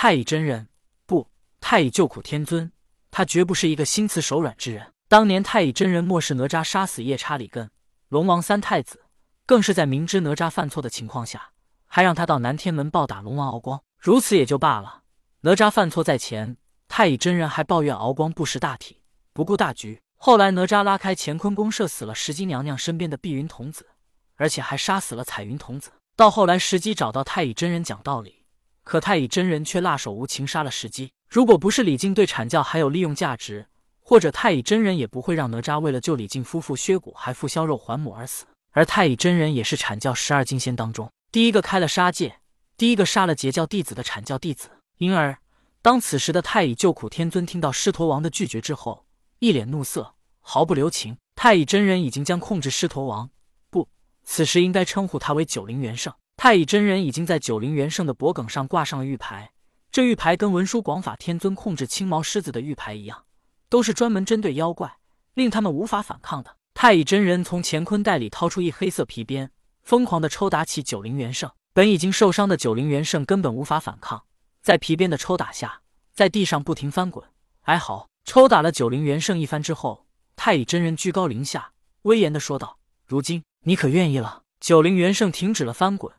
太乙真人不，太乙救苦天尊，他绝不是一个心慈手软之人。当年太乙真人漠视哪吒杀死夜叉里根、龙王三太子，更是在明知哪吒犯错的情况下，还让他到南天门暴打龙王敖光。如此也就罢了，哪吒犯错在前，太乙真人还抱怨敖光不识大体，不顾大局。后来哪吒拉开乾坤宫，射死了石矶娘娘身边的碧云童子，而且还杀死了彩云童子。到后来石矶找到太乙真人讲道理，可太乙真人却辣手无情杀了石矶。如果不是李靖对阐教还有利用价值，或者太乙真人也不会让哪吒为了救李靖夫妇削骨还复削肉还母而死。而太乙真人也是阐教十二金仙当中第一个开了杀戒、第一个杀了截教弟子的阐教弟子。因而，当此时的太乙救苦天尊听到狮驼王的拒绝之后，一脸怒色，毫不留情。太乙真人已经将控制狮驼王，不，此时应该称呼他为九灵元圣。太乙真人已经在九灵元圣的脖颈上挂上了玉牌，这玉牌跟文殊广法天尊控制青毛狮子的玉牌一样。都是专门针对妖怪，令他们无法反抗的。太乙真人从乾坤袋里掏出一黑色皮鞭，疯狂的抽打起九灵元圣。本已经受伤的九灵元圣根本无法反抗，在皮鞭的抽打下，在地上不停翻滚哀嚎。抽打了九灵元圣一番之后，太乙真人居高临下，威严的说道：“如今你可愿意了？”九灵元圣停止了翻滚，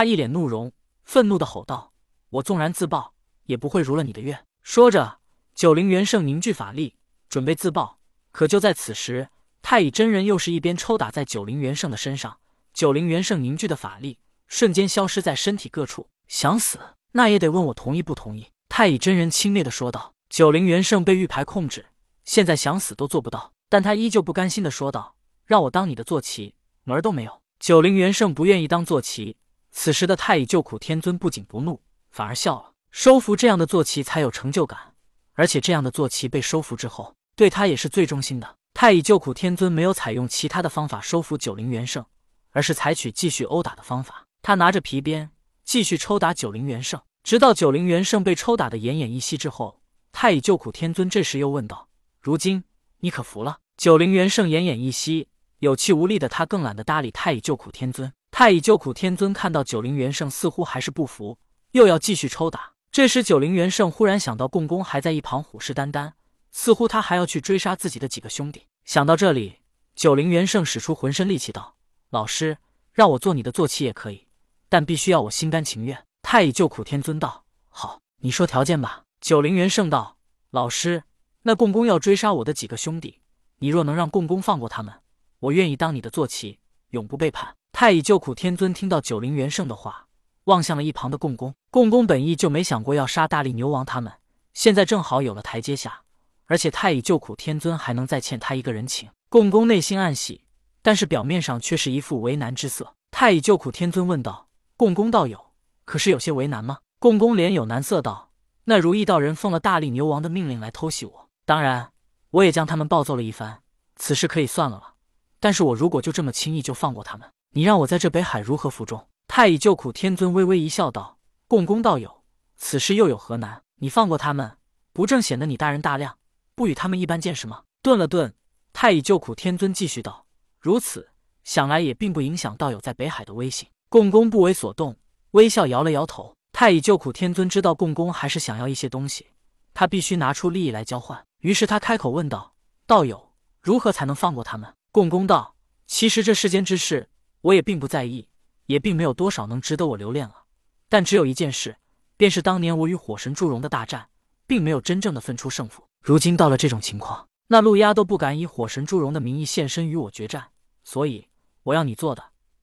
他一脸怒容，愤怒的吼道：“我纵然自爆，也不会如了你的愿。”说着。九灵元圣凝聚法力，准备自爆。可就在此时，太乙真人又是一边抽打在九灵元圣的身上，九灵元圣凝聚的法力瞬间消失在身体各处。想死，那也得问我同意不同意。太乙真人轻蔑的说道。九灵元圣被玉牌控制，现在想死都做不到，但他依旧不甘心的说道：“让我当你的坐骑，门儿都没有。”九灵元圣不愿意当坐骑。此时的太乙救苦天尊不仅不怒，反而笑了。收服这样的坐骑才有成就感。而且这样的坐骑被收服之后，对他也是最忠心的。太乙救苦天尊没有采用其他的方法收服九灵元圣，而是采取继续殴打的方法。他拿着皮鞭继续抽打九灵元圣，直到九灵元圣被抽打的奄奄一息之后，太乙救苦天尊这时又问道：“如今你可服了？”九灵元圣奄奄一息，有气无力的他更懒得搭理太乙救苦天尊。太乙救苦天尊看到九灵元圣似乎还是不服，又要继续抽打。这时，九灵元圣忽然想到，共工还在一旁虎视眈眈，似乎他还要去追杀自己的几个兄弟。想到这里，九灵元圣使出浑身力气道：“老师，让我做你的坐骑也可以，但必须要我心甘情愿。”太乙救苦天尊道：“好，你说条件吧。”九灵元圣道：“老师，那共工要追杀我的几个兄弟，你若能让共工放过他们，我愿意当你的坐骑，永不背叛。”太乙救苦天尊听到九灵元圣的话。望向了一旁的共工，共工本意就没想过要杀大力牛王他们，现在正好有了台阶下，而且太乙救苦天尊还能再欠他一个人情。共工内心暗喜，但是表面上却是一副为难之色。太乙救苦天尊问道：“共工道友，可是有些为难吗？”共工脸有难色道：“那如意道人奉了大力牛王的命令来偷袭我，当然我也将他们暴揍了一番，此事可以算了了。但是我如果就这么轻易就放过他们，你让我在这北海如何服众？”太乙救苦天尊微微一笑，道：“共工道友，此事又有何难？你放过他们，不正显得你大人大量，不与他们一般见识吗？”顿了顿，太乙救苦天尊继续道：“如此想来，也并不影响道友在北海的威信。”共工不为所动，微笑摇了摇头。太乙救苦天尊知道共工还是想要一些东西，他必须拿出利益来交换。于是他开口问道：“道友，如何才能放过他们？”共工道：“其实这世间之事，我也并不在意。”也并没有多少能值得我留恋了，但只有一件事，便是当年我与火神祝融的大战，并没有真正的分出胜负。如今到了这种情况，那陆压都不敢以火神祝融的名义现身与我决战，所以我要你做的，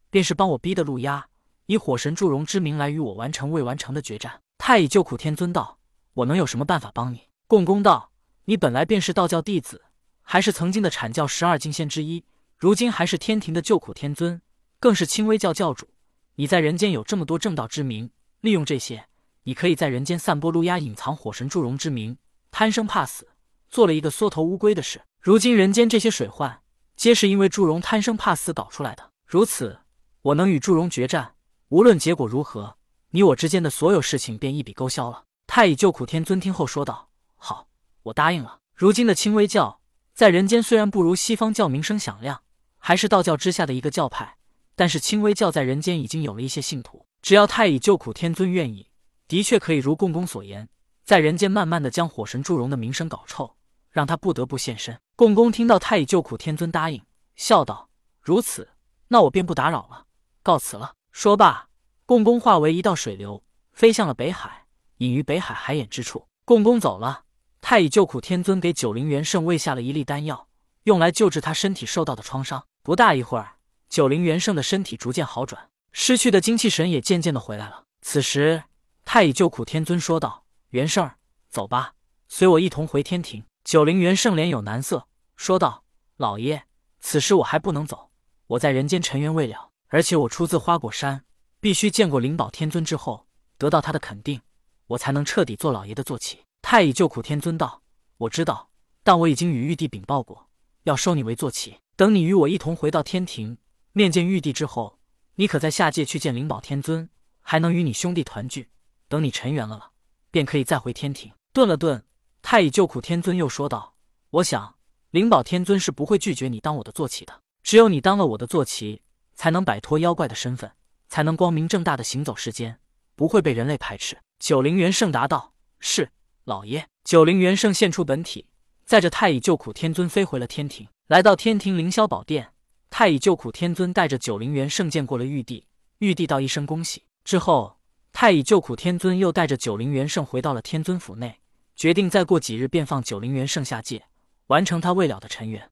便是帮我逼的陆压以火神祝融之名来与我完成未完成的决战。太乙救苦天尊道：“我能有什么办法帮你？”共工道：“你本来便是道教弟子，还是曾经的阐教十二金仙之一，如今还是天庭的救苦天尊，更是清微教教主。”你在人间有这么多正道之名，利用这些，你可以在人间散播路压隐藏火神祝融之名，贪生怕死，做了一个缩头乌龟的事。如今人间这些水患，皆是因为祝融贪生怕死搞出来的。如此，我能与祝融决战，无论结果如何，你我之间的所有事情便一笔勾销了。太乙救苦天尊听后说道：“好，我答应了。如今的清微教在人间虽然不如西方教名声响亮，还是道教之下的一个教派。”但是清微教在人间已经有了一些信徒，只要太乙救苦天尊愿意，的确可以如共工所言，在人间慢慢的将火神祝融的名声搞臭，让他不得不现身。共工听到太乙救苦天尊答应，笑道：“如此，那我便不打扰了，告辞了。”说罢，共工化为一道水流，飞向了北海，隐于北海海眼之处。共工走了，太乙救苦天尊给九灵元圣喂下了一粒丹药，用来救治他身体受到的创伤。不大一会儿，九灵元圣的身体逐渐好转，失去的精气神也渐渐的回来了。此时，太乙救苦天尊说道：“元圣，走吧，随我一同回天庭。”九灵元圣脸有难色，说道：“老爷，此时我还不能走，我在人间尘缘未了，而且我出自花果山，必须见过灵宝天尊之后，得到他的肯定，我才能彻底做老爷的坐骑。”太乙救苦天尊道：“我知道，但我已经与玉帝禀报过，要收你为坐骑。等你与我一同回到天庭，面见玉帝之后，你可在下界去见灵宝天尊，还能与你兄弟团聚。等你尘缘了了，便可以再回天庭。”顿了顿。太乙救苦天尊又说道：“我想灵宝天尊是不会拒绝你当我的坐骑的。只有你当了我的坐骑，才能摆脱妖怪的身份，才能光明正大的行走世间，不会被人类排斥。”九灵元圣答道：“是老爷。”九灵元圣现出本体，载着太乙救苦天尊飞回了天庭。来到天庭凌霄宝殿，太乙救苦天尊带着九灵元圣见过了玉帝。玉帝道一声恭喜之后，太乙救苦天尊又带着九灵元圣回到了天尊府内。决定再过几日便放九灵元圣下界，完成他未了的尘缘。